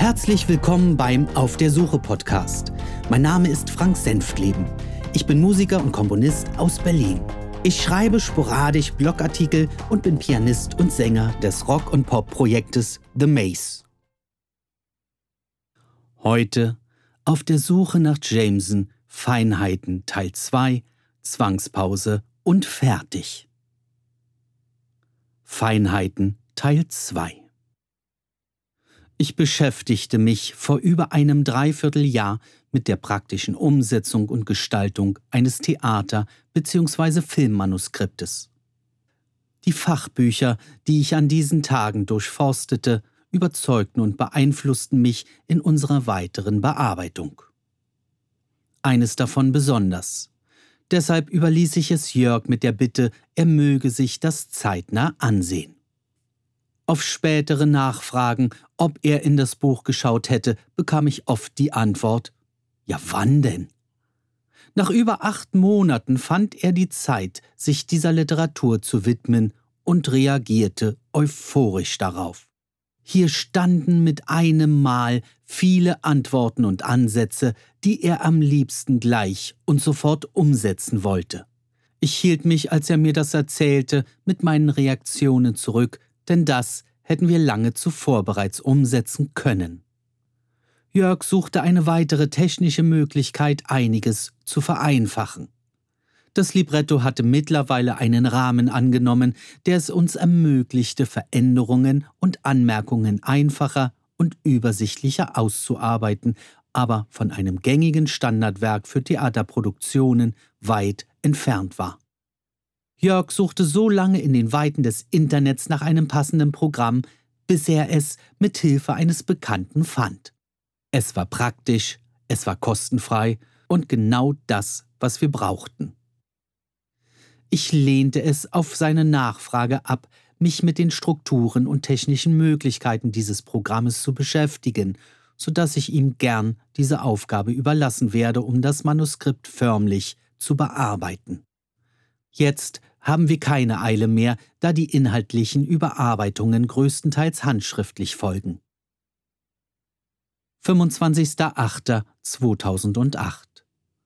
Herzlich willkommen beim Auf der Suche Podcast. Mein Name ist Frank Senftleben. Ich bin Musiker und Komponist aus Berlin. Ich schreibe sporadisch Blogartikel und bin Pianist und Sänger des Rock- und Pop-Projektes The Maze. Heute auf der Suche nach Jameson, Feinheiten Teil 2, Zwangspause und fertig. Feinheiten Teil 2 ich beschäftigte mich vor über einem Dreivierteljahr mit der praktischen Umsetzung und Gestaltung eines Theater- bzw. Filmmanuskriptes. Die Fachbücher, die ich an diesen Tagen durchforstete, überzeugten und beeinflussten mich in unserer weiteren Bearbeitung. Eines davon besonders. Deshalb überließ ich es Jörg mit der Bitte, er möge sich das zeitnah ansehen. Auf spätere Nachfragen, ob er in das Buch geschaut hätte, bekam ich oft die Antwort Ja, wann denn? Nach über acht Monaten fand er die Zeit, sich dieser Literatur zu widmen und reagierte euphorisch darauf. Hier standen mit einem Mal viele Antworten und Ansätze, die er am liebsten gleich und sofort umsetzen wollte. Ich hielt mich, als er mir das erzählte, mit meinen Reaktionen zurück, denn das hätten wir lange zuvor bereits umsetzen können. Jörg suchte eine weitere technische Möglichkeit, einiges zu vereinfachen. Das Libretto hatte mittlerweile einen Rahmen angenommen, der es uns ermöglichte, Veränderungen und Anmerkungen einfacher und übersichtlicher auszuarbeiten, aber von einem gängigen Standardwerk für Theaterproduktionen weit entfernt war. Jörg suchte so lange in den Weiten des Internets nach einem passenden Programm, bis er es mit Hilfe eines Bekannten fand. Es war praktisch, es war kostenfrei und genau das, was wir brauchten. Ich lehnte es auf seine Nachfrage ab, mich mit den Strukturen und technischen Möglichkeiten dieses Programmes zu beschäftigen, so dass ich ihm gern diese Aufgabe überlassen werde, um das Manuskript förmlich zu bearbeiten. Jetzt haben wir keine Eile mehr, da die inhaltlichen Überarbeitungen größtenteils handschriftlich folgen. 25.08.2008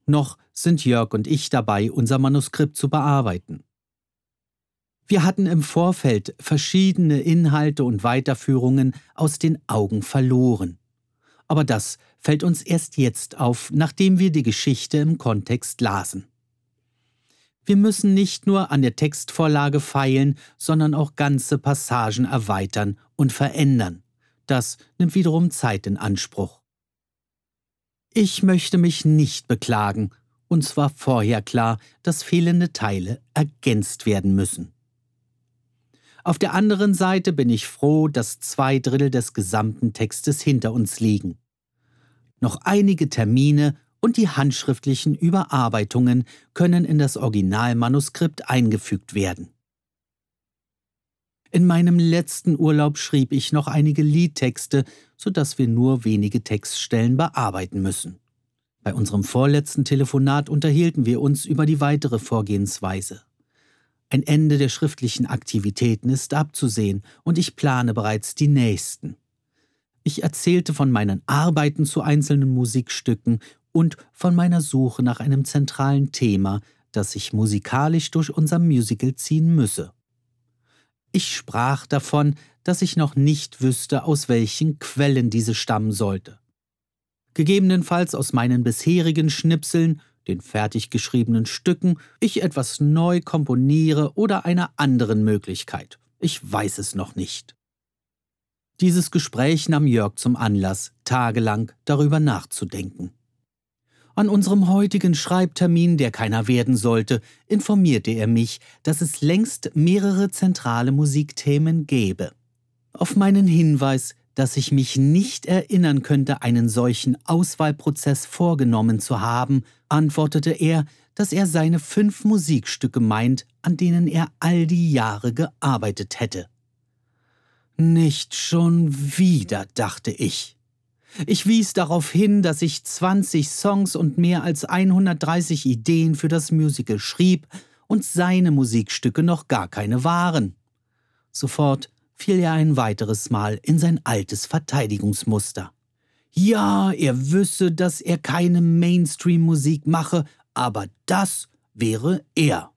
Noch sind Jörg und ich dabei, unser Manuskript zu bearbeiten. Wir hatten im Vorfeld verschiedene Inhalte und Weiterführungen aus den Augen verloren. Aber das fällt uns erst jetzt auf, nachdem wir die Geschichte im Kontext lasen. Wir müssen nicht nur an der Textvorlage feilen, sondern auch ganze Passagen erweitern und verändern. Das nimmt wiederum Zeit in Anspruch. Ich möchte mich nicht beklagen, uns war vorher klar, dass fehlende Teile ergänzt werden müssen. Auf der anderen Seite bin ich froh, dass zwei Drittel des gesamten Textes hinter uns liegen. Noch einige Termine und die handschriftlichen Überarbeitungen können in das Originalmanuskript eingefügt werden. In meinem letzten Urlaub schrieb ich noch einige Liedtexte, sodass wir nur wenige Textstellen bearbeiten müssen. Bei unserem vorletzten Telefonat unterhielten wir uns über die weitere Vorgehensweise. Ein Ende der schriftlichen Aktivitäten ist abzusehen und ich plane bereits die nächsten. Ich erzählte von meinen Arbeiten zu einzelnen Musikstücken und von meiner Suche nach einem zentralen Thema, das sich musikalisch durch unser Musical ziehen müsse. Ich sprach davon, dass ich noch nicht wüsste, aus welchen Quellen diese stammen sollte. Gegebenenfalls aus meinen bisherigen Schnipseln, den fertig geschriebenen Stücken, ich etwas neu komponiere oder einer anderen Möglichkeit. Ich weiß es noch nicht. Dieses Gespräch nahm Jörg zum Anlass, tagelang darüber nachzudenken. An unserem heutigen Schreibtermin, der keiner werden sollte, informierte er mich, dass es längst mehrere zentrale Musikthemen gäbe. Auf meinen Hinweis, dass ich mich nicht erinnern könnte, einen solchen Auswahlprozess vorgenommen zu haben, antwortete er, dass er seine fünf Musikstücke meint, an denen er all die Jahre gearbeitet hätte. Nicht schon wieder, dachte ich. Ich wies darauf hin, dass ich 20 Songs und mehr als 130 Ideen für das Musical schrieb und seine Musikstücke noch gar keine waren. Sofort fiel er ein weiteres Mal in sein altes Verteidigungsmuster. Ja, er wüsse, dass er keine Mainstream-Musik mache, aber das wäre er.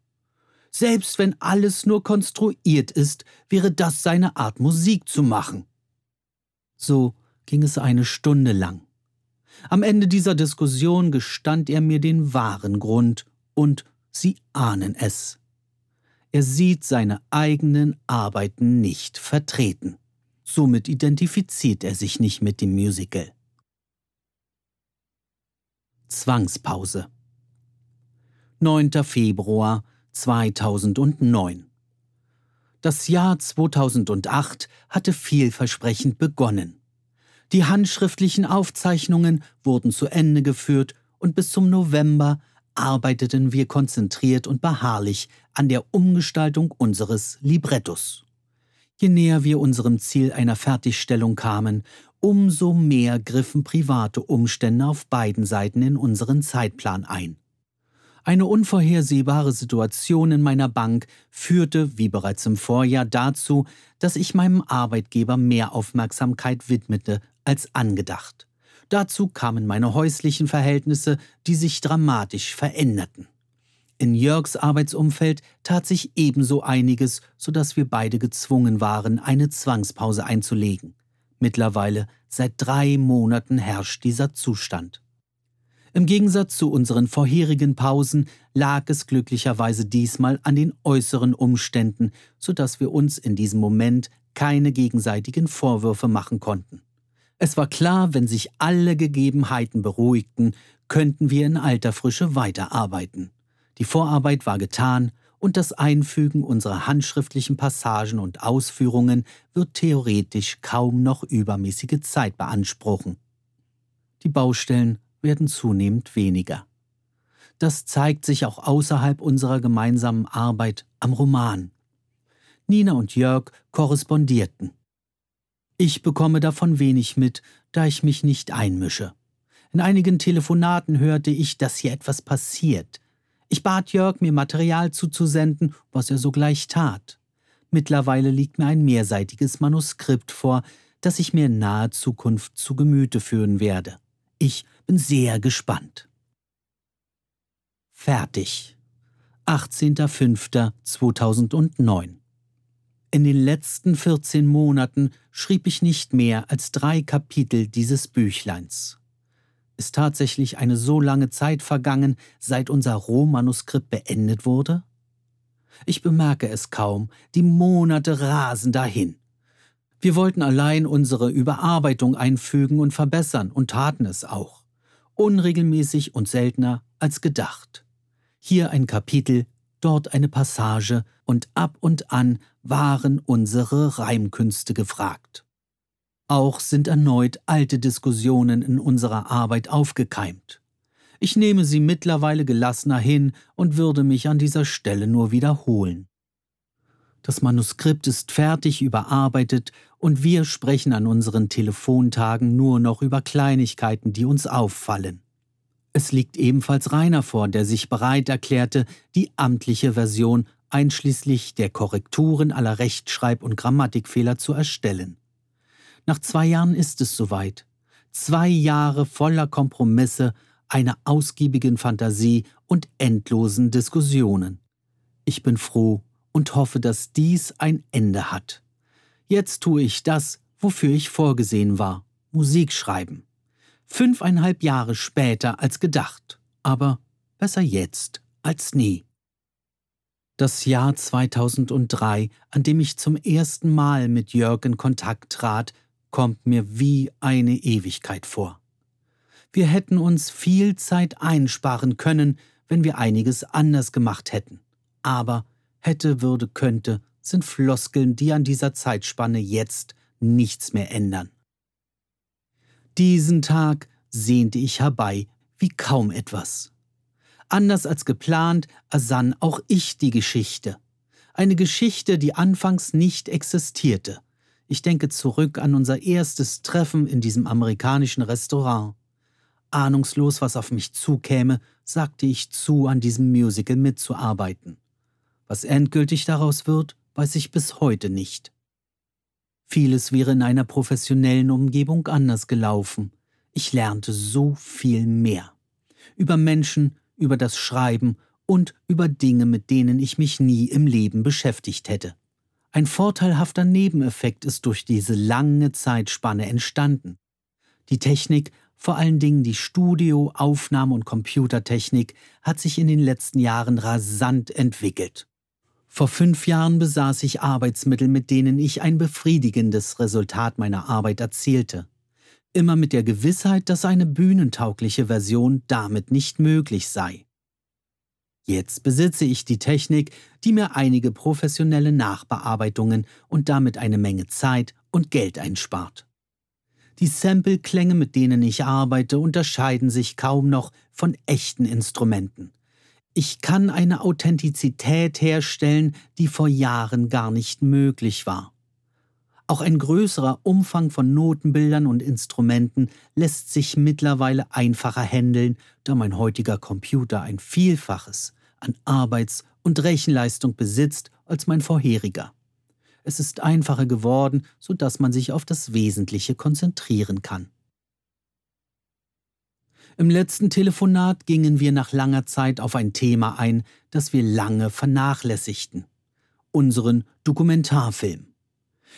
Selbst wenn alles nur konstruiert ist, wäre das seine Art Musik zu machen. So ging es eine Stunde lang. Am Ende dieser Diskussion gestand er mir den wahren Grund, und Sie ahnen es. Er sieht seine eigenen Arbeiten nicht vertreten. Somit identifiziert er sich nicht mit dem Musical. Zwangspause 9. Februar 2009 Das Jahr 2008 hatte vielversprechend begonnen. Die handschriftlichen Aufzeichnungen wurden zu Ende geführt und bis zum November arbeiteten wir konzentriert und beharrlich an der Umgestaltung unseres Librettos. Je näher wir unserem Ziel einer Fertigstellung kamen, umso mehr griffen private Umstände auf beiden Seiten in unseren Zeitplan ein. Eine unvorhersehbare Situation in meiner Bank führte, wie bereits im Vorjahr, dazu, dass ich meinem Arbeitgeber mehr Aufmerksamkeit widmete als angedacht. Dazu kamen meine häuslichen Verhältnisse, die sich dramatisch veränderten. In Jörgs Arbeitsumfeld tat sich ebenso einiges, so dass wir beide gezwungen waren, eine Zwangspause einzulegen. Mittlerweile seit drei Monaten herrscht dieser Zustand. Im Gegensatz zu unseren vorherigen Pausen lag es glücklicherweise diesmal an den äußeren Umständen, so dass wir uns in diesem Moment keine gegenseitigen Vorwürfe machen konnten. Es war klar, wenn sich alle Gegebenheiten beruhigten, könnten wir in alter Frische weiterarbeiten. Die Vorarbeit war getan und das Einfügen unserer handschriftlichen Passagen und Ausführungen wird theoretisch kaum noch übermäßige Zeit beanspruchen. Die Baustellen werden zunehmend weniger. Das zeigt sich auch außerhalb unserer gemeinsamen Arbeit am Roman. Nina und Jörg korrespondierten. Ich bekomme davon wenig mit, da ich mich nicht einmische. In einigen Telefonaten hörte ich, dass hier etwas passiert. Ich bat Jörg, mir Material zuzusenden, was er sogleich tat. Mittlerweile liegt mir ein mehrseitiges Manuskript vor, das ich mir in naher Zukunft zu Gemüte führen werde. Ich bin sehr gespannt. Fertig. 18.05.2009 In den letzten 14 Monaten schrieb ich nicht mehr als drei Kapitel dieses Büchleins. Ist tatsächlich eine so lange Zeit vergangen, seit unser Rohmanuskript beendet wurde? Ich bemerke es kaum, die Monate rasen dahin. Wir wollten allein unsere Überarbeitung einfügen und verbessern und taten es auch unregelmäßig und seltener als gedacht. Hier ein Kapitel, dort eine Passage und ab und an waren unsere Reimkünste gefragt. Auch sind erneut alte Diskussionen in unserer Arbeit aufgekeimt. Ich nehme sie mittlerweile gelassener hin und würde mich an dieser Stelle nur wiederholen. Das Manuskript ist fertig überarbeitet und wir sprechen an unseren Telefontagen nur noch über Kleinigkeiten, die uns auffallen. Es liegt ebenfalls Rainer vor, der sich bereit erklärte, die amtliche Version einschließlich der Korrekturen aller Rechtschreib- und Grammatikfehler zu erstellen. Nach zwei Jahren ist es soweit. Zwei Jahre voller Kompromisse, einer ausgiebigen Fantasie und endlosen Diskussionen. Ich bin froh, und hoffe, dass dies ein Ende hat. Jetzt tue ich das, wofür ich vorgesehen war, Musik schreiben. Fünfeinhalb Jahre später als gedacht, aber besser jetzt als nie. Das Jahr 2003, an dem ich zum ersten Mal mit Jörg in Kontakt trat, kommt mir wie eine Ewigkeit vor. Wir hätten uns viel Zeit einsparen können, wenn wir einiges anders gemacht hätten. Aber hätte, würde, könnte, sind Floskeln, die an dieser Zeitspanne jetzt nichts mehr ändern. Diesen Tag sehnte ich herbei wie kaum etwas. Anders als geplant ersann auch ich die Geschichte. Eine Geschichte, die anfangs nicht existierte. Ich denke zurück an unser erstes Treffen in diesem amerikanischen Restaurant. Ahnungslos, was auf mich zukäme, sagte ich zu, an diesem Musical mitzuarbeiten. Was endgültig daraus wird, weiß ich bis heute nicht. Vieles wäre in einer professionellen Umgebung anders gelaufen. Ich lernte so viel mehr. Über Menschen, über das Schreiben und über Dinge, mit denen ich mich nie im Leben beschäftigt hätte. Ein vorteilhafter Nebeneffekt ist durch diese lange Zeitspanne entstanden. Die Technik, vor allen Dingen die Studio-, Aufnahme- und Computertechnik, hat sich in den letzten Jahren rasant entwickelt. Vor fünf Jahren besaß ich Arbeitsmittel, mit denen ich ein befriedigendes Resultat meiner Arbeit erzielte immer mit der Gewissheit, dass eine bühnentaugliche Version damit nicht möglich sei. Jetzt besitze ich die Technik, die mir einige professionelle Nachbearbeitungen und damit eine Menge Zeit und Geld einspart. Die Sample-Klänge, mit denen ich arbeite, unterscheiden sich kaum noch von echten Instrumenten. Ich kann eine Authentizität herstellen, die vor Jahren gar nicht möglich war. Auch ein größerer Umfang von Notenbildern und Instrumenten lässt sich mittlerweile einfacher handeln, da mein heutiger Computer ein Vielfaches an Arbeits- und Rechenleistung besitzt als mein vorheriger. Es ist einfacher geworden, sodass man sich auf das Wesentliche konzentrieren kann. Im letzten Telefonat gingen wir nach langer Zeit auf ein Thema ein, das wir lange vernachlässigten unseren Dokumentarfilm.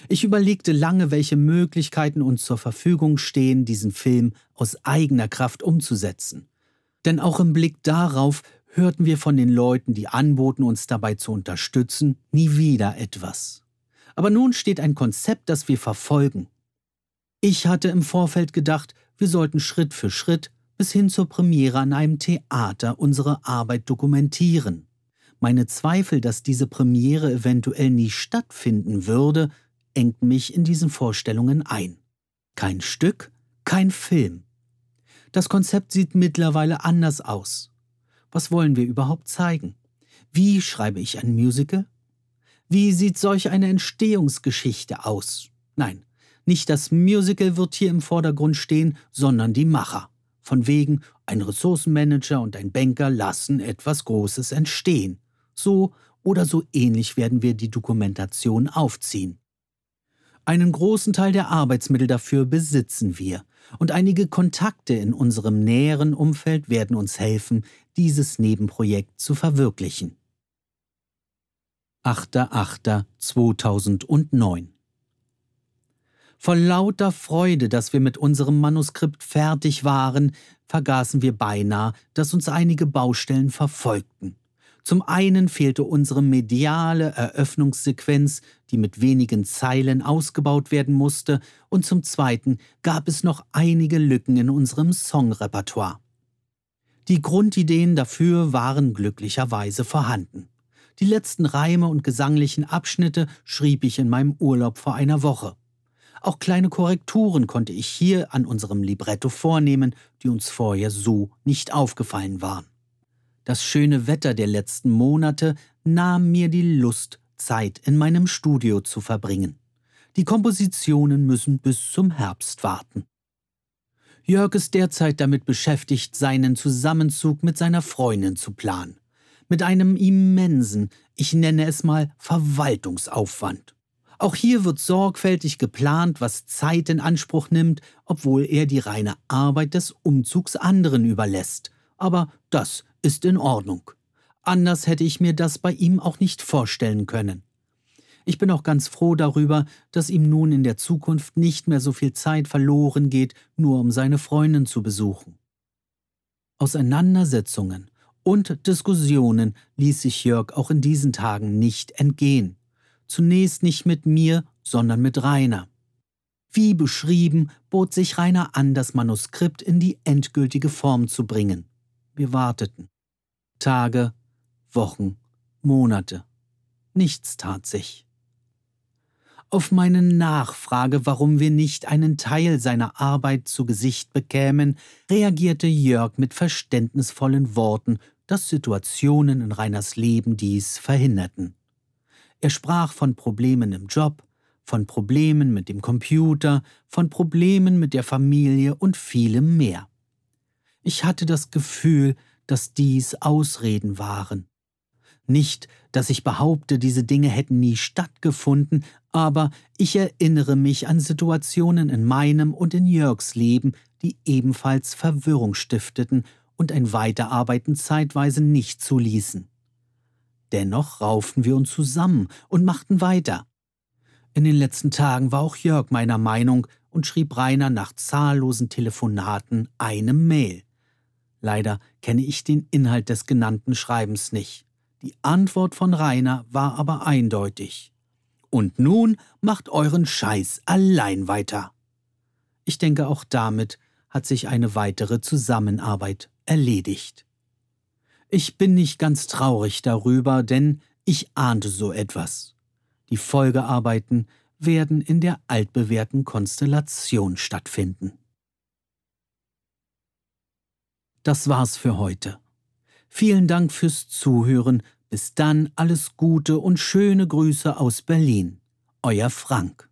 Ich überlegte lange, welche Möglichkeiten uns zur Verfügung stehen, diesen Film aus eigener Kraft umzusetzen. Denn auch im Blick darauf hörten wir von den Leuten, die anboten, uns dabei zu unterstützen, nie wieder etwas. Aber nun steht ein Konzept, das wir verfolgen. Ich hatte im Vorfeld gedacht, wir sollten Schritt für Schritt bis hin zur Premiere an einem Theater unsere Arbeit dokumentieren. Meine Zweifel, dass diese Premiere eventuell nie stattfinden würde, engt mich in diesen Vorstellungen ein. Kein Stück, kein Film. Das Konzept sieht mittlerweile anders aus. Was wollen wir überhaupt zeigen? Wie schreibe ich ein Musical? Wie sieht solch eine Entstehungsgeschichte aus? Nein, nicht das Musical wird hier im Vordergrund stehen, sondern die Macher. Von wegen, ein Ressourcenmanager und ein Banker lassen etwas Großes entstehen. So oder so ähnlich werden wir die Dokumentation aufziehen. Einen großen Teil der Arbeitsmittel dafür besitzen wir, und einige Kontakte in unserem näheren Umfeld werden uns helfen, dieses Nebenprojekt zu verwirklichen. 8.8.2009 Vor lauter Freude, dass wir mit unserem Manuskript fertig waren, vergaßen wir beinahe, dass uns einige Baustellen verfolgten. Zum einen fehlte unsere mediale Eröffnungssequenz, die mit wenigen Zeilen ausgebaut werden musste, und zum zweiten gab es noch einige Lücken in unserem Songrepertoire. Die Grundideen dafür waren glücklicherweise vorhanden. Die letzten Reime und gesanglichen Abschnitte schrieb ich in meinem Urlaub vor einer Woche. Auch kleine Korrekturen konnte ich hier an unserem Libretto vornehmen, die uns vorher so nicht aufgefallen waren. Das schöne Wetter der letzten Monate nahm mir die Lust, Zeit in meinem Studio zu verbringen. Die Kompositionen müssen bis zum Herbst warten. Jörg ist derzeit damit beschäftigt, seinen Zusammenzug mit seiner Freundin zu planen. Mit einem immensen, ich nenne es mal Verwaltungsaufwand. Auch hier wird sorgfältig geplant, was Zeit in Anspruch nimmt, obwohl er die reine Arbeit des Umzugs anderen überlässt. Aber das ist in Ordnung. Anders hätte ich mir das bei ihm auch nicht vorstellen können. Ich bin auch ganz froh darüber, dass ihm nun in der Zukunft nicht mehr so viel Zeit verloren geht, nur um seine Freundin zu besuchen. Auseinandersetzungen und Diskussionen ließ sich Jörg auch in diesen Tagen nicht entgehen. Zunächst nicht mit mir, sondern mit Rainer. Wie beschrieben, bot sich Rainer an, das Manuskript in die endgültige Form zu bringen. Wir warteten. Tage, Wochen, Monate. Nichts tat sich. Auf meine Nachfrage, warum wir nicht einen Teil seiner Arbeit zu Gesicht bekämen, reagierte Jörg mit verständnisvollen Worten, dass Situationen in Reiners Leben dies verhinderten. Er sprach von Problemen im Job, von Problemen mit dem Computer, von Problemen mit der Familie und vielem mehr. Ich hatte das Gefühl, dass dies Ausreden waren. Nicht, dass ich behaupte, diese Dinge hätten nie stattgefunden, aber ich erinnere mich an Situationen in meinem und in Jörgs Leben, die ebenfalls Verwirrung stifteten und ein Weiterarbeiten zeitweise nicht zuließen. Dennoch rauften wir uns zusammen und machten weiter. In den letzten Tagen war auch Jörg meiner Meinung und schrieb Rainer nach zahllosen Telefonaten eine Mail. Leider kenne ich den Inhalt des genannten Schreibens nicht. Die Antwort von Rainer war aber eindeutig. Und nun macht euren Scheiß allein weiter. Ich denke, auch damit hat sich eine weitere Zusammenarbeit erledigt. Ich bin nicht ganz traurig darüber, denn ich ahnte so etwas. Die Folgearbeiten werden in der altbewährten Konstellation stattfinden. Das war's für heute. Vielen Dank fürs Zuhören. Bis dann alles Gute und schöne Grüße aus Berlin. Euer Frank.